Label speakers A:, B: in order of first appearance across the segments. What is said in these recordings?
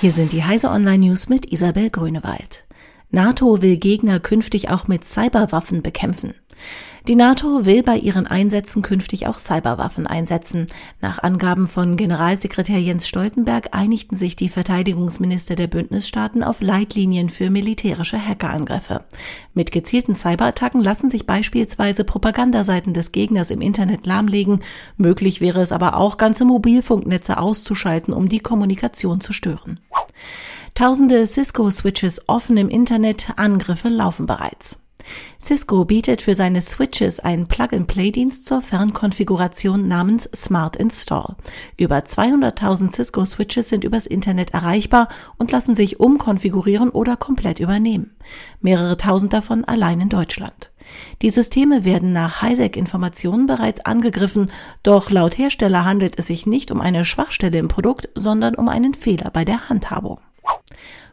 A: Hier sind die Heise Online News mit Isabel Grünewald. NATO will Gegner künftig auch mit Cyberwaffen bekämpfen. Die NATO will bei ihren Einsätzen künftig auch Cyberwaffen einsetzen. Nach Angaben von Generalsekretär Jens Stoltenberg einigten sich die Verteidigungsminister der Bündnisstaaten auf Leitlinien für militärische Hackerangriffe. Mit gezielten Cyberattacken lassen sich beispielsweise Propagandaseiten des Gegners im Internet lahmlegen. Möglich wäre es aber auch, ganze Mobilfunknetze auszuschalten, um die Kommunikation zu stören. Tausende Cisco-Switches offen im Internet, Angriffe laufen bereits. Cisco bietet für seine Switches einen Plug-and-Play-Dienst zur Fernkonfiguration namens Smart Install. Über 200.000 Cisco-Switches sind übers Internet erreichbar und lassen sich umkonfigurieren oder komplett übernehmen. Mehrere tausend davon allein in Deutschland. Die Systeme werden nach Hisec-Informationen bereits angegriffen, doch laut Hersteller handelt es sich nicht um eine Schwachstelle im Produkt, sondern um einen Fehler bei der Handhabung.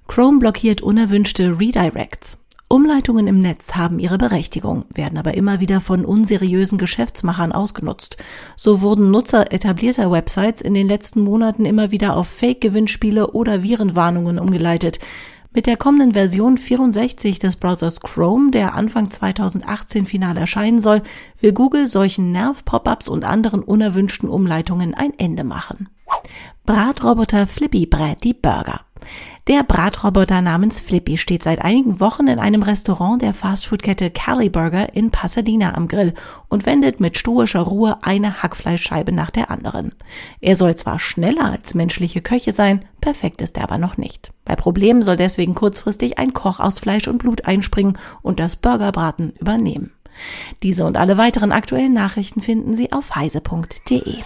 A: Chrome blockiert unerwünschte Redirects. Umleitungen im Netz haben ihre Berechtigung, werden aber immer wieder von unseriösen Geschäftsmachern ausgenutzt. So wurden Nutzer etablierter Websites in den letzten Monaten immer wieder auf Fake-Gewinnspiele oder Virenwarnungen umgeleitet. Mit der kommenden Version 64 des Browsers Chrome, der Anfang 2018 final erscheinen soll, will Google solchen Nerv-Pop-ups und anderen unerwünschten Umleitungen ein Ende machen. Bratroboter Flippy brät die Burger. Der Bratroboter namens Flippy steht seit einigen Wochen in einem Restaurant der Fastfood-Kette Cali Burger in Pasadena am Grill und wendet mit stoischer Ruhe eine Hackfleischscheibe nach der anderen. Er soll zwar schneller als menschliche Köche sein, perfekt ist er aber noch nicht. Bei Problemen soll deswegen kurzfristig ein Koch aus Fleisch und Blut einspringen und das Burgerbraten übernehmen. Diese und alle weiteren aktuellen Nachrichten finden Sie auf heise.de.